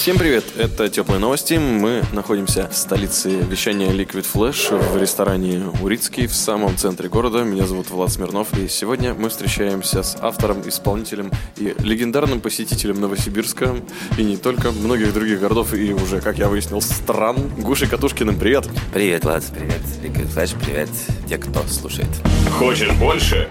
Всем привет, это Теплые новости. Мы находимся в столице вещания Liquid Flash в ресторане Урицкий в самом центре города. Меня зовут Влад Смирнов, и сегодня мы встречаемся с автором, исполнителем и легендарным посетителем Новосибирска и не только, многих других городов и уже, как я выяснил, стран. Гушей Катушкиным, привет! Привет, Влад, привет, Liquid Flash, привет, те, кто слушает. Хочешь больше?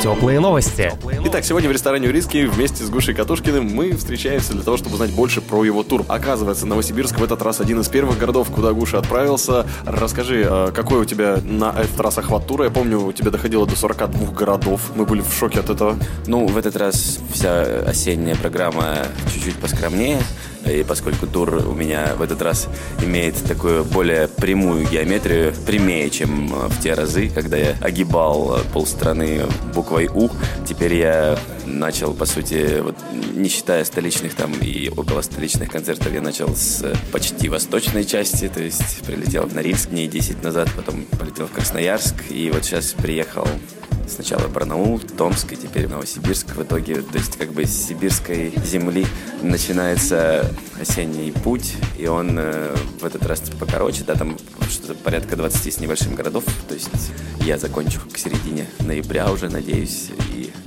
Теплые новости. Итак, сегодня в ресторане Урицкий вместе с Гушей Катушкиным мы встречаемся для того, чтобы узнать больше про его тур. Оказывается, Новосибирск в этот раз один из первых городов, куда Гуша отправился. Расскажи, э, какой у тебя на этот раз охват тура? Я помню, у тебя доходило до 42 городов. Мы были в шоке от этого. Ну, в этот раз вся осенняя программа чуть-чуть поскромнее, и поскольку тур у меня в этот раз имеет такую более прямую геометрию, прямее, чем э, в те разы, когда я огибал э, полстраны буквой «У», теперь я начал, по сути, вот, не считая столичных там и около столичных концертов, я начал с почти восточной части, то есть прилетел в Норильск дней 10 назад, потом полетел в Красноярск, и вот сейчас приехал Сначала Барнаул, Томск и теперь Новосибирск. В итоге, то есть как бы с сибирской земли начинается осенний путь, и он э, в этот раз покороче, да, там что-то порядка 20 с небольшим городов. То есть я закончу к середине ноября уже, надеюсь,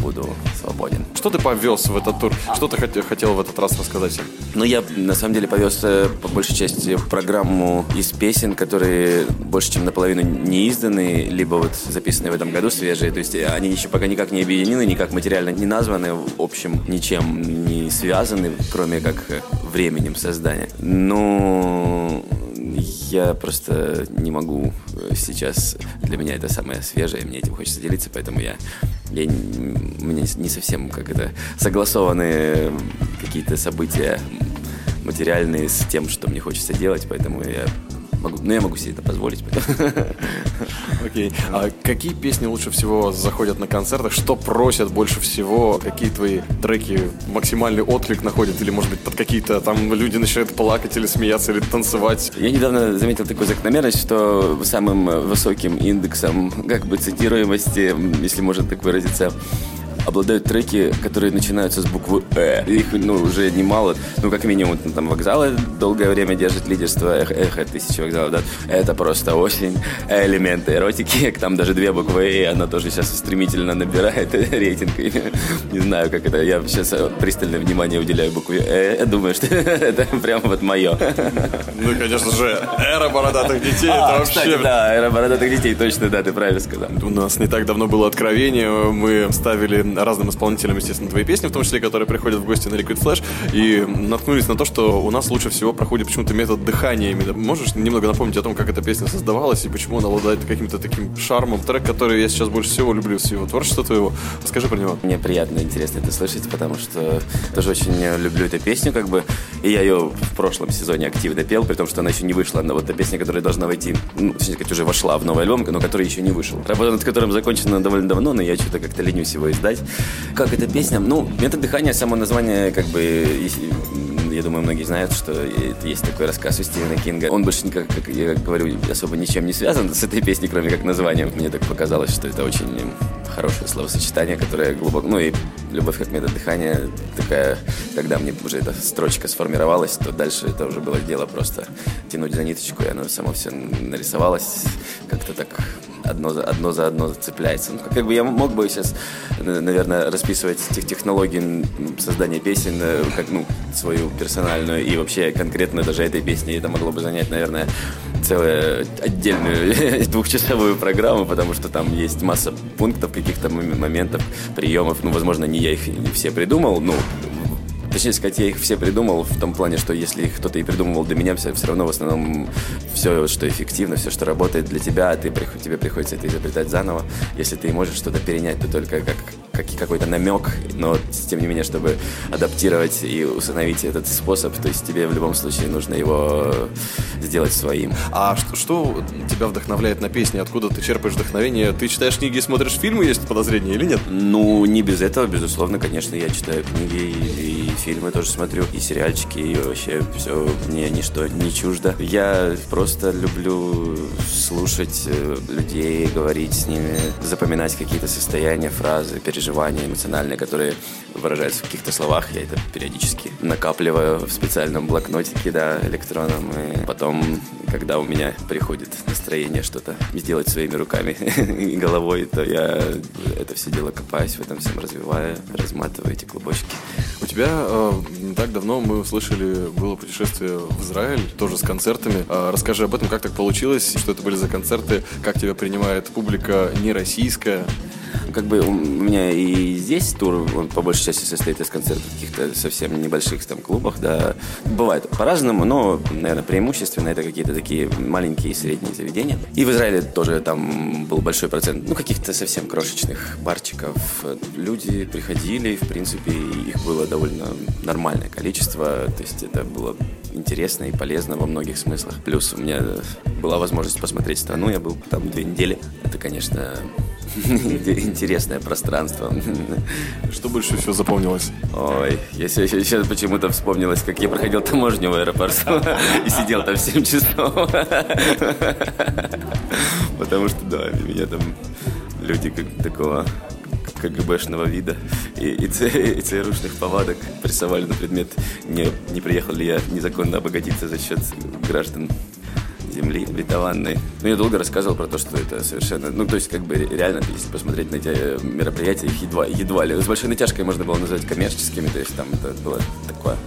буду свободен. Что ты повез в этот тур? Что ты хот- хотел в этот раз рассказать? Ну, я на самом деле повез э, по большей части программу из песен, которые больше чем наполовину не изданы, либо вот записанные в этом году свежие. То есть они еще пока никак не объединены, никак материально не названы, в общем, ничем не связаны, кроме как э, временем создания. Ну, я просто не могу э, сейчас. Для меня это самое свежее, мне этим хочется делиться, поэтому я, я у меня не совсем как это согласованные какие-то события материальные с тем, что мне хочется делать, поэтому я могу, ну я могу себе это позволить. Окей. А какие песни лучше всего заходят на концертах? Что просят больше всего? Какие твои треки максимальный отклик находят? Или, может быть, под какие-то там люди начинают плакать или смеяться, или танцевать? Я недавно заметил такую закономерность, что самым высоким индексом как бы цитируемости, если можно так выразиться, обладают треки, которые начинаются с буквы «э». Их, ну, уже немало. Ну, как минимум, там, вокзалы долгое время держат лидерство. Эхо, эхо тысячи вокзалов, да. Это просто осень. Элементы эротики. Там даже две буквы «э», она тоже сейчас стремительно набирает рейтинг. Не знаю, как это. Я сейчас пристальное внимание уделяю букве «э». Думаю, что это прям вот мое. Ну, конечно же, эра бородатых детей. А, это кстати, вообще... да, эра бородатых детей, точно, да, ты правильно сказал. У нас не так давно было откровение. Мы ставили разным исполнителям, естественно, твои песни, в том числе, которые приходят в гости на Liquid Flash, и наткнулись на то, что у нас лучше всего проходит почему-то метод дыхания. Можешь немного напомнить о том, как эта песня создавалась и почему она обладает каким-то таким шармом? Трек, который я сейчас больше всего люблю с его творчества твоего. Расскажи про него. Мне приятно и интересно это слышать, потому что тоже очень люблю эту песню, как бы, и я ее в прошлом сезоне активно пел, при том, что она еще не вышла. Она вот эта песня, которая должна войти, ну, точнее сказать, уже вошла в новый альбом, но который еще не вышел. Работа над которым закончена довольно давно, но я что-то как-то ленюсь его издать. Как эта песня? Ну, метод дыхания, само название, как бы, я думаю, многие знают, что есть такой рассказ у Стивена Кинга. Он больше никак, как я говорю, особо ничем не связан с этой песней, кроме как названием. Мне так показалось, что это очень хорошее словосочетание, которое глубоко... Ну и любовь как метод дыхания такая, когда мне уже эта строчка сформировалась, то дальше это уже было дело просто тянуть за ниточку, и оно само все нарисовалось как-то так одно за, одно за одно цепляется. Ну, как бы я мог бы сейчас, наверное, расписывать тех технологии создания песен, э, как, ну, свою персональную и вообще конкретно даже этой песни. Это могло бы занять, наверное, целую отдельную двухчасовую программу, потому что там есть масса пунктов, каких-то мом- моментов, приемов. Ну, возможно, не я их все придумал, ну, Точнее сказать, я их все придумал в том плане, что если кто-то и придумывал для меня, все, все равно в основном все, что эффективно, все, что работает для тебя, ты, прих- тебе приходится это изобретать заново. Если ты можешь что-то перенять, то только как как, какой-то намек, но тем не менее, чтобы адаптировать и установить этот способ, то есть тебе в любом случае нужно его сделать своим. А что, что тебя вдохновляет на песни? Откуда ты черпаешь вдохновение? Ты читаешь книги и смотришь фильмы, есть подозрения или нет? Ну, не без этого, безусловно, конечно, я читаю книги и, и фильмы тоже смотрю, и сериальчики, и вообще все мне ничто не чуждо. Я просто люблю слушать э, людей, говорить с ними, запоминать какие-то состояния, фразы, переживания эмоциональные, которые выражаются в каких-то словах. Я это периодически накапливаю в специальном блокнотике, да, электронном. И потом, когда у меня приходит настроение что-то сделать своими руками и головой, то я это все дело копаюсь в этом всем, развиваю, разматываю эти клубочки. У тебя э, не так давно мы услышали, было путешествие в Израиль, тоже с концертами. Э, расскажи об этом, как так получилось, что это были за концерты, как тебя принимает публика не российская. Как бы у меня и здесь тур, он по большей части состоит из концертов каких-то совсем небольших там клубах, да. Бывает по-разному, но, наверное, преимущественно это какие-то такие маленькие и средние заведения. И в Израиле тоже там был большой процент, ну, каких-то совсем крошечных барчиков. Люди приходили, в принципе, их было довольно нормальное количество, то есть это было интересно и полезно во многих смыслах. Плюс у меня была возможность посмотреть страну, я был там две недели. Это, конечно, интересное пространство. Что больше всего запомнилось? Ой, я сейчас почему-то вспомнилось, как я проходил таможню в аэропорту и сидел там в 7 часов. Потому что, да, меня там люди как такого КГБшного вида и, и, и ЦРУшных повадок прессовали на предмет, не, не приехал ли я незаконно обогатиться за счет граждан земли обетованной. Ну, я долго рассказывал про то, что это совершенно... Ну, то есть, как бы, реально, если посмотреть на эти мероприятия, их едва, едва ли... С большой натяжкой можно было назвать коммерческими, то есть, там это было такое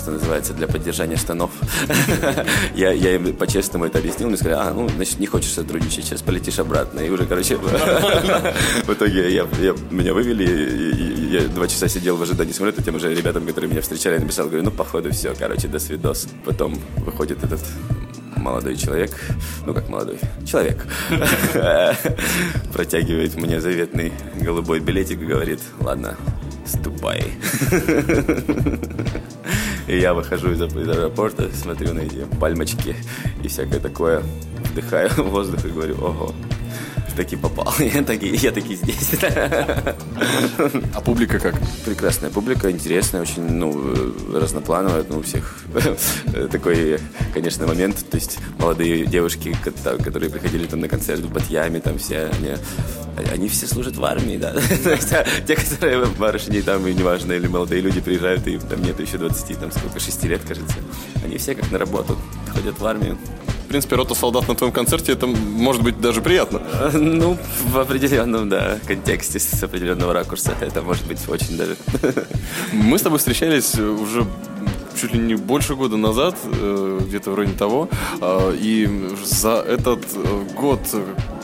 что называется, для поддержания штанов. я, я им по-честному это объяснил, мне сказали, а, ну, значит, не хочешь сотрудничать, сейчас полетишь обратно. И уже, короче, в итоге я, я, меня вывели, и, и, я два часа сидел в ожидании самолета, тем уже ребятам, которые меня встречали, я написал, говорю, ну, походу, все, короче, до свидос. Потом выходит этот молодой человек, ну как молодой, человек, протягивает мне заветный голубой билетик и говорит, ладно, ступай. И я выхожу из аэропорта, смотрю на эти пальмочки и всякое такое, вдыхаю воздух и говорю, ого, таки попал. Я таки, я таки здесь. А публика как? Прекрасная публика, интересная, очень, ну, разноплановая. Ну, у всех такой, конечно, момент. То есть молодые девушки, которые приходили там на концерт в Батьяме, там все, они, они все служат в армии, да. Те, которые барышни там, и неважно, или молодые люди приезжают, и там нет еще 20, там сколько, 6 лет, кажется. Они все как на работу ходят в армию принципе, рота солдат на твоем концерте, это может быть даже приятно. Ну, в определенном, да, контексте, с определенного ракурса, это может быть очень даже. Мы с тобой встречались уже чуть ли не больше года назад, э, где-то вроде того, а, и за этот э, год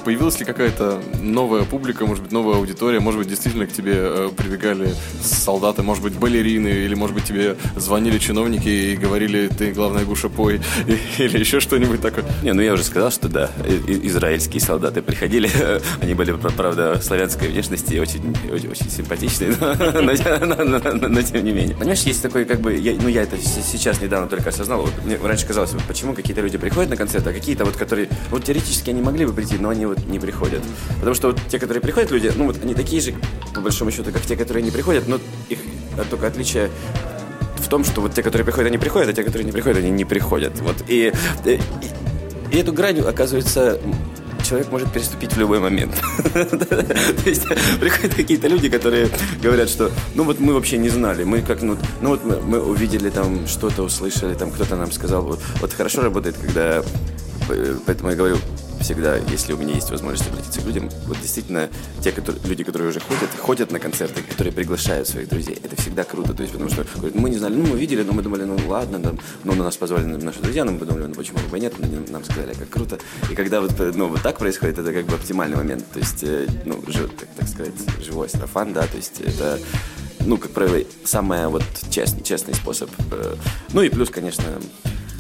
появилась ли какая-то новая публика, может быть, новая аудитория, может быть, действительно к тебе э, прибегали солдаты, может быть, балерины, или, может быть, тебе звонили чиновники и говорили, ты, главное, Гуша, пой, или еще что-нибудь такое? Не, ну я уже сказал, что да, израильские солдаты приходили, они были, правда, славянской внешности, очень, очень, очень симпатичные, но, но, но, но, но тем не менее. Понимаешь, есть такой, как бы, я, ну я это сейчас недавно только осознал, вот мне раньше казалось, вот, почему какие-то люди приходят на концерт, а какие-то вот, которые, вот теоретически они могли бы прийти, но они вот не приходят. Потому что вот те, которые приходят люди, ну вот они такие же, по большому счету, как те, которые не приходят, но их только отличие в том, что вот те, которые приходят, они приходят, а те, которые не приходят, они не приходят. Вот. И, и, и эту грань, оказывается, человек может переступить в любой момент. То есть приходят какие-то люди, которые говорят, что ну вот мы вообще не знали, мы как ну, ну вот мы, мы увидели там что-то, услышали, там кто-то нам сказал, вот, вот хорошо работает, когда э, поэтому я говорю, всегда, если у меня есть возможность обратиться к людям, вот действительно, те которые, люди, которые уже ходят, ходят на концерты, которые приглашают своих друзей, это всегда круто, то есть, потому что говорят, мы не знали, ну, мы видели, но мы думали, ну, ладно, там, ну, на нас позвали наши друзья, но мы подумали, ну, почему бы нет, но нам сказали, как круто, и когда вот, ну, вот так происходит, это как бы оптимальный момент, то есть, э, ну, жив, так, так сказать, живой сарафан, да, то есть, это ну, как правило, самый вот честный, честный способ. Э, ну и плюс, конечно,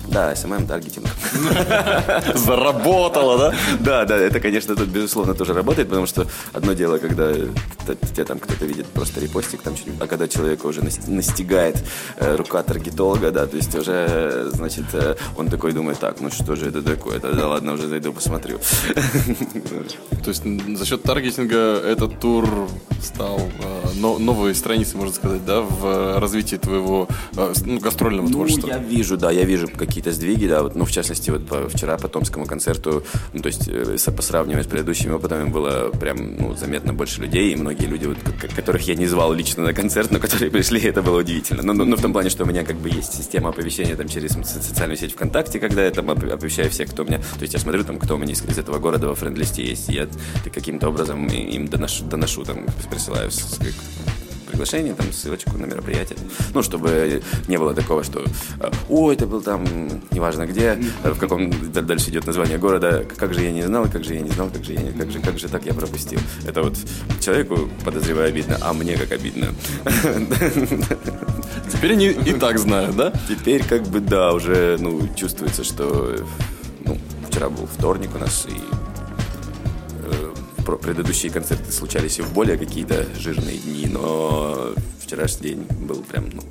Да, SMM, таргетинг. Заработало, да? Да, да, это, конечно, тут, безусловно, тоже работает, потому что одно дело, когда т- тебя там кто-то видит просто репостик, там что-нибудь, а когда человека уже нас- настигает э, рука таргетолога, да, то есть уже, э, значит, э, он такой думает, так, ну что же это такое, да, ладно, уже зайду, посмотрю. То есть за счет таргетинга этот тур стал э, но- новой страницей, можно сказать, да, в развитии твоего э, ну, гастрольного Ну, творчества. я вижу, да, я вижу какие-то сдвиги, да, вот, ну, в частности, вот по, вчера по Томскому концерту, ну, то есть, э, по сравнению с предыдущими опытами было прям, ну, заметно больше людей, и многие люди, вот, которых я не звал лично на концерт, но которые пришли, это было удивительно. Ну, ну, ну, в том плане, что у меня как бы есть система оповещения там через со- социальную сеть ВКонтакте, когда я там оп- оповещаю всех, кто у меня, то есть я смотрю там, кто у меня из, из этого города во френд-листе есть, и я каким-то образом им доношу, доношу там, присылаю приглашение, там, ссылочку на мероприятие. Ну, чтобы не было такого, что э, «О, это был там, неважно где, э, в каком дальше идет название города, как же я не знал, как же я не знал, как же я не, как же, как же так я пропустил». Это вот человеку, подозреваю, обидно, а мне как обидно. Теперь они и так знают, да? Теперь как бы, да, уже, ну, чувствуется, что, ну, вчера был вторник у нас, и предыдущие концерты случались и в более какие-то жирные дни, но вчерашний день был прям, ну,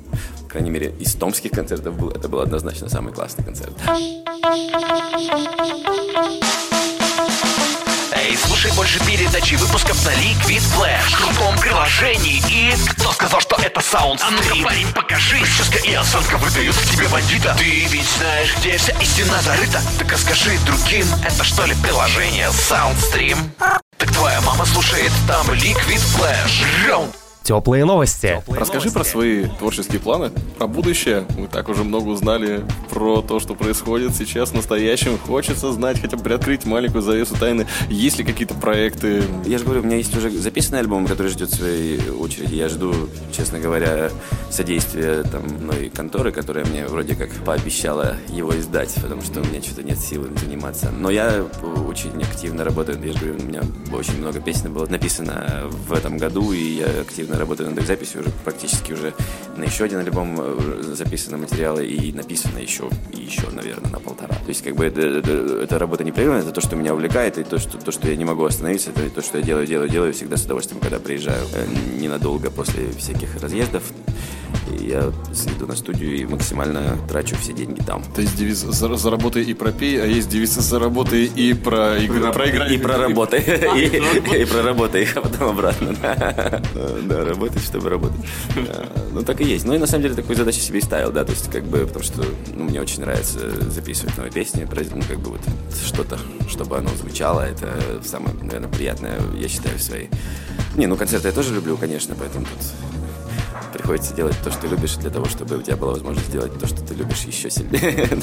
по крайней мере, из томских концертов был, это был однозначно самый классный концерт. Эй, слушай больше передач и выпусков на Liquid Flash. В крутом приложении и... Кто сказал, что это саунд А ну-ка, парень, покажи. Прическа и осанка выдают в тебе бандита. Ты ведь знаешь, где вся истина зарыта? Так расскажи другим, это что ли приложение Soundstream? Так твоя мама слушает там Liquid Flash. Раунд Теплые новости. Расскажи про свои творческие планы, про будущее. Мы так уже много узнали про то, что происходит сейчас в настоящем. Хочется знать, хотя бы приоткрыть маленькую завесу тайны. Есть ли какие-то проекты? Я же говорю, у меня есть уже записанный альбом, который ждет своей очереди. Я жду, честно говоря, содействия там мной конторы, которая мне вроде как пообещала его издать, потому что у меня что-то нет сил им заниматься. Но я очень активно работаю. Я же говорю, у меня очень много песен было написано в этом году, и я активно работаю над их записью уже практически уже на еще один альбом э, записаны материалы и написано еще, и еще, наверное, на полтора. То есть, как бы, это, это- эта работа непрерывная, это то, что меня увлекает, и то, что, то, что я не могу остановиться, это то, что я делаю, делаю, делаю всегда с удовольствием, когда приезжаю э, ненадолго после всяких разъездов. Я иду на студию и максимально трачу все деньги там. То есть девиз «За- «Заработай и пропей», а есть девиз «Заработай и про игры». проиграй». И проработай. И проработай, а потом обратно. Да, работать, чтобы работать. Да, Ну, так и есть. Ну, и на самом деле такую задачу себе и ставил, да, то есть как бы, потому что ну, мне очень нравится записывать новые песни, ну, как бы вот что-то, чтобы оно звучало, это самое, наверное, приятное, я считаю, в своей... Не, ну, концерты я тоже люблю, конечно, поэтому тут приходится делать то, что любишь, для того, чтобы у тебя была возможность сделать то, что ты любишь еще сильнее.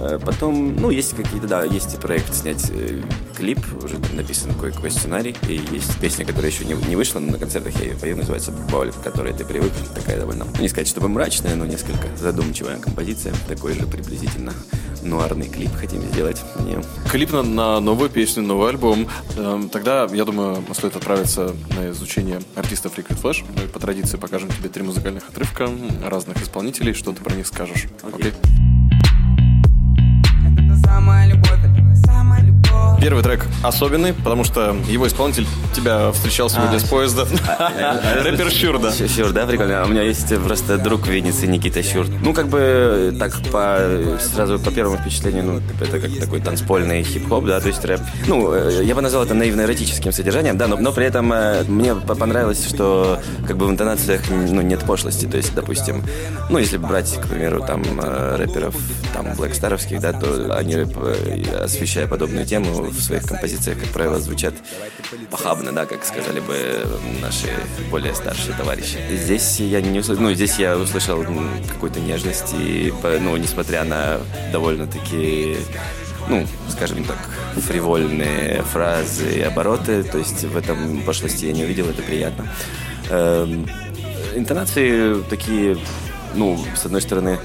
Э, Потом, ну, есть какие-то, да, есть проект снять э, клип, уже написан кое-какой сценарий, и есть песня, которая еще не, не вышла, но на концертах я ее пою, называется «Боль, к которой ты привык», такая довольно, ну, не сказать, чтобы мрачная, но несколько задумчивая композиция, такой же приблизительно нуарный клип хотим сделать нее. Клип на, на новую песню, новый альбом. Эм, Тогда, я думаю, стоит отправиться на изучение артистов Liquid Flash. Мы по традиции покажем тебе три музыкальных отрывка разных исполнителей. Что ты про них скажешь? Окей. Первый трек особенный, потому что его исполнитель тебя встречал сегодня с поезда. Рэпер Щур, да. Щур, да, прикольно. А У меня есть просто друг в Виннице, Никита Щур. Ну, как бы, так, по, сразу по первому впечатлению, ну, это как такой танцпольный хип-хоп, да, то есть рэп. Ну, э, я бы назвал это наивно-эротическим содержанием, да, но, но при этом э, мне по- понравилось, что как бы в интонациях, ну, нет пошлости, то есть, допустим, ну, если брать, к примеру, там, э, рэперов, там, блэкстаровских, да, то они, освещая подобную тему, в своих композициях, как правило, звучат похабно, да, как сказали бы наши более старшие товарищи. Здесь я не услышал, ну, здесь я услышал какую-то нежность, и, ну, несмотря на довольно-таки ну, скажем так, фривольные фразы и обороты, то есть в этом пошлости я не увидел, это приятно. Эм, интонации такие, ну, с одной стороны,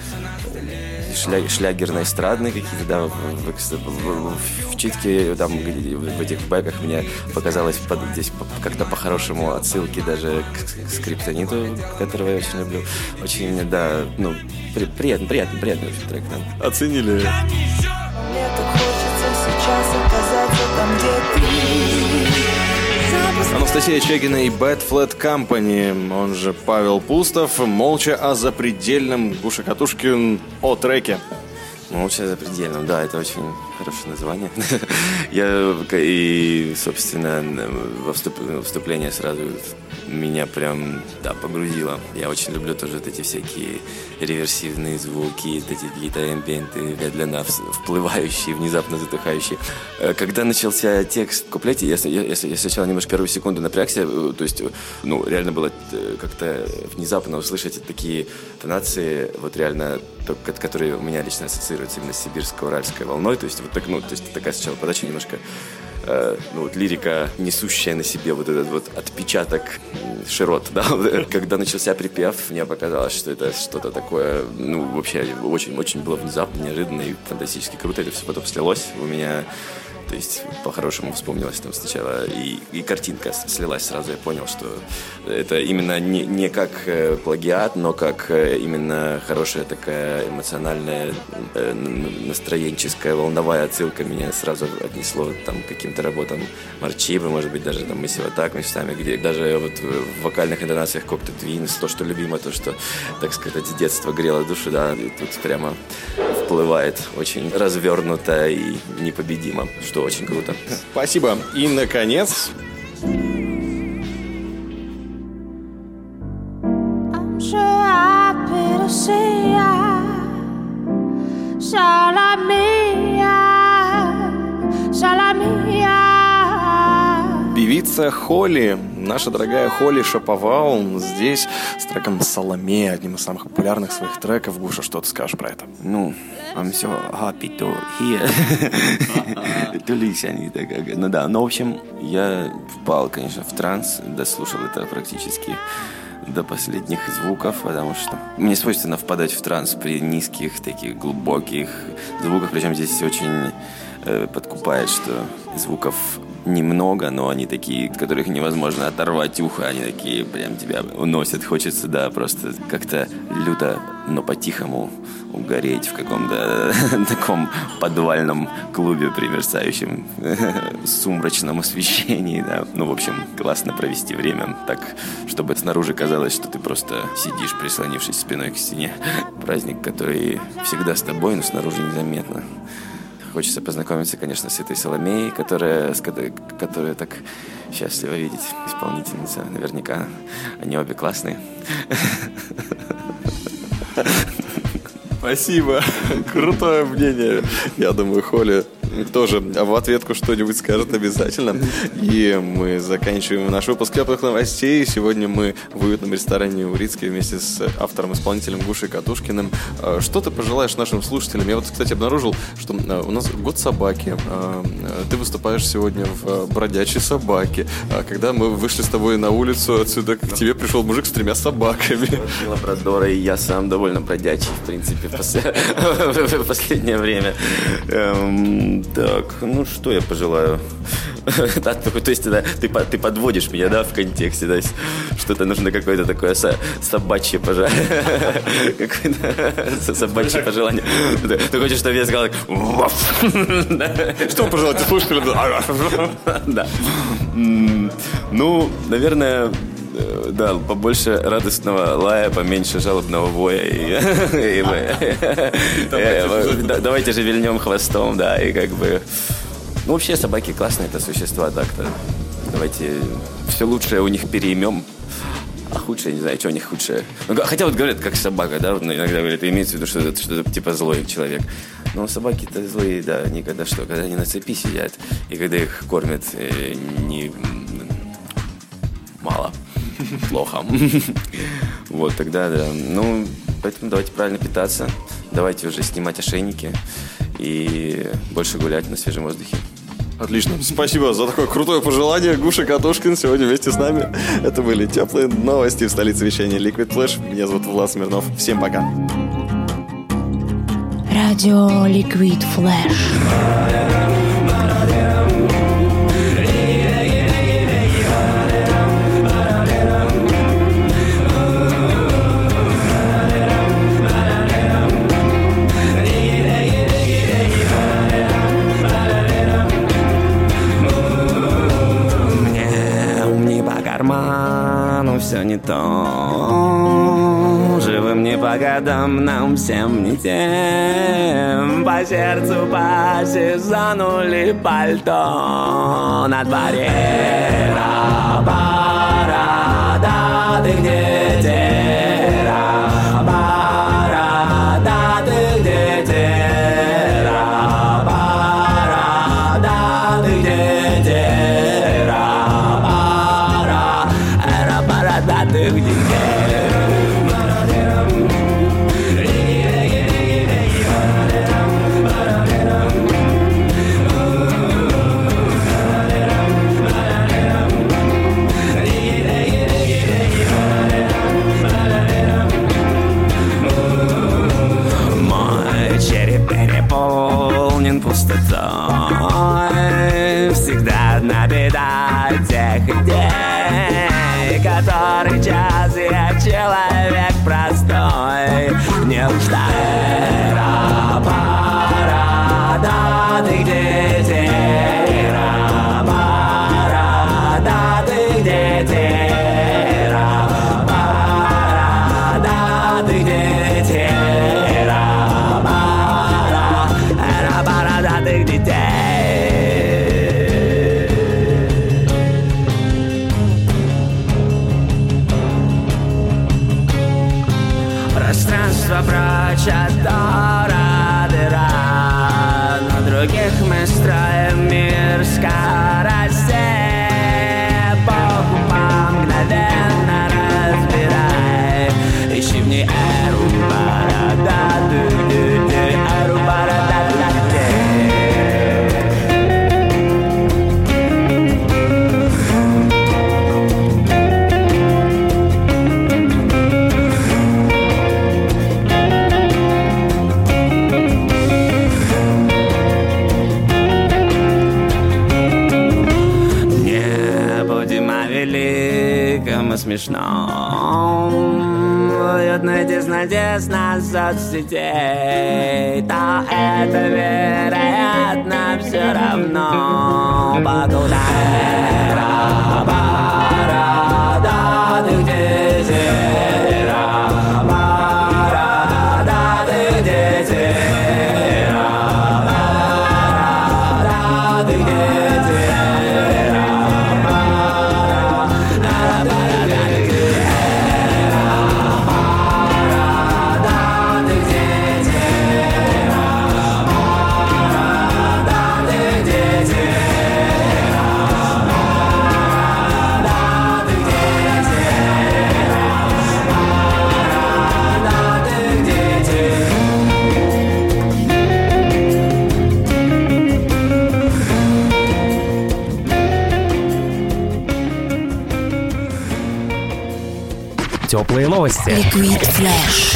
шля, шлягерно-эстрадные какие-то, да, в, в, в, в читке, там, в этих бэках мне показалось под, здесь как-то по-хорошему отсылки даже к, к скриптониту, которого я очень люблю. Очень, да, ну, при, приятный, приятный, приятный очень трек, да. Оценили. Мне так хочется сейчас оказаться там, где ты. Анастасия Чегина и Bad Flat Company, он же Павел Пустов, молча о запредельном Гуша Катушкин о треке. Молча за предельным, да, это очень хорошее название. Я и, собственно, во вступление сразу меня прям, да, погрузило. Я очень люблю тоже вот эти всякие реверсивные звуки, вот эти какие-то эмбиенты, медленно всплывающие, внезапно затухающие. Э, когда начался текст в куплете, я, я, я, сначала немножко первую секунду напрягся, э, то есть, ну, реально было э, как-то внезапно услышать такие тонации, вот реально, которые у меня лично ассоциируются именно с сибирско-уральской волной, то есть вот так, ну, то есть такая сначала подача немножко Э, ну, вот лирика, несущая на себе вот этот вот отпечаток широт, да, когда начался припев, мне показалось, что это что-то такое, ну, вообще очень-очень было внезапно, неожиданно и фантастически круто, это все потом слилось. У меня то есть, по-хорошему вспомнилось там сначала, и, и картинка слилась сразу. Я понял, что это именно не, не как э, плагиат, но как э, именно хорошая такая эмоциональная, э, настроенческая, волновая отсылка меня сразу отнесло там, каким-то работам Марчибы, может быть, даже там мы так местами, где даже вот в вокальных интонациях Кокта Твинс, то, что любимо, то, что, так сказать, с детства грело душу, да, и тут прямо всплывает очень развернуто и непобедимо, что очень круто. Спасибо. И, наконец, певица Холли, наша дорогая Холли Шаповал, здесь с треком «Соломея», одним из самых популярных своих треков. Гуша, что ты скажешь про это? Ну, I'm so happy to hear. to listen. Ну да, ну, в общем, я впал, конечно, в транс, дослушал это практически до последних звуков, потому что мне свойственно впадать в транс при низких, таких глубоких звуках, причем здесь очень э, подкупает, что звуков немного, но они такие, от которых невозможно оторвать ухо, они такие прям тебя уносят. Хочется, да, просто как-то люто, но по-тихому угореть в каком-то таком подвальном клубе при мерцающем сумрачном освещении, да. Ну, в общем, классно провести время так, чтобы снаружи казалось, что ты просто сидишь, прислонившись спиной к стене. Праздник, который всегда с тобой, но снаружи незаметно. Хочется познакомиться, конечно, с этой Соломеей, которая, с которую так счастливо видеть. Исполнительница, наверняка. Они обе классные. Спасибо. Крутое мнение. Я думаю, Холли тоже в ответку что-нибудь скажет обязательно. И мы заканчиваем наш выпуск теплых новостей. Сегодня мы в уютном ресторане Урицкий вместе с автором-исполнителем Гушей Катушкиным. А, что ты пожелаешь нашим слушателям? Я вот, кстати, обнаружил, что а, у нас год собаки. А, ты выступаешь сегодня в бродячей собаке. Когда мы вышли с тобой на улицу, отсюда к тебе пришел мужик с тремя собаками. Лабрадора, и я сам довольно бродячий, в принципе, в последнее время. Так, ну что я пожелаю? да, то есть да, ты, ты подводишь меня, да, в контексте, есть что-то нужно какое-то такое со, собачье пожелание. собачье пожелание. Ты хочешь, чтобы я сказал Что пожелать слушателям? Да. Ну, наверное, да, побольше радостного лая, поменьше жалобного воя. Э, давайте же вильнем хвостом, да, и как бы... Ну, вообще собаки классные это существа, так-то. Давайте все лучшее у них переймем. А худшее, не знаю, что у них худшее. Ну, хотя вот говорят, как собака, да, вот иногда говорят, имеется в виду, что это что-то типа злой человек. Но собаки-то злые, да, они когда что, когда они на цепи сидят, и когда их кормят э, не плохо. Вот, тогда, да. Ну, поэтому давайте правильно питаться, давайте уже снимать ошейники и больше гулять на свежем воздухе. Отлично. Спасибо за такое крутое пожелание. Гуша Катушкин сегодня вместе с нами. Это были теплые новости в столице вещания Liquid Flash. Меня зовут Влад Смирнов. Всем пока. Радио Liquid Flash. всем нам, всем не тем. По сердцу, по сезону ли пальто На дворе. На пара, да ты где? out today. Liquid Flash.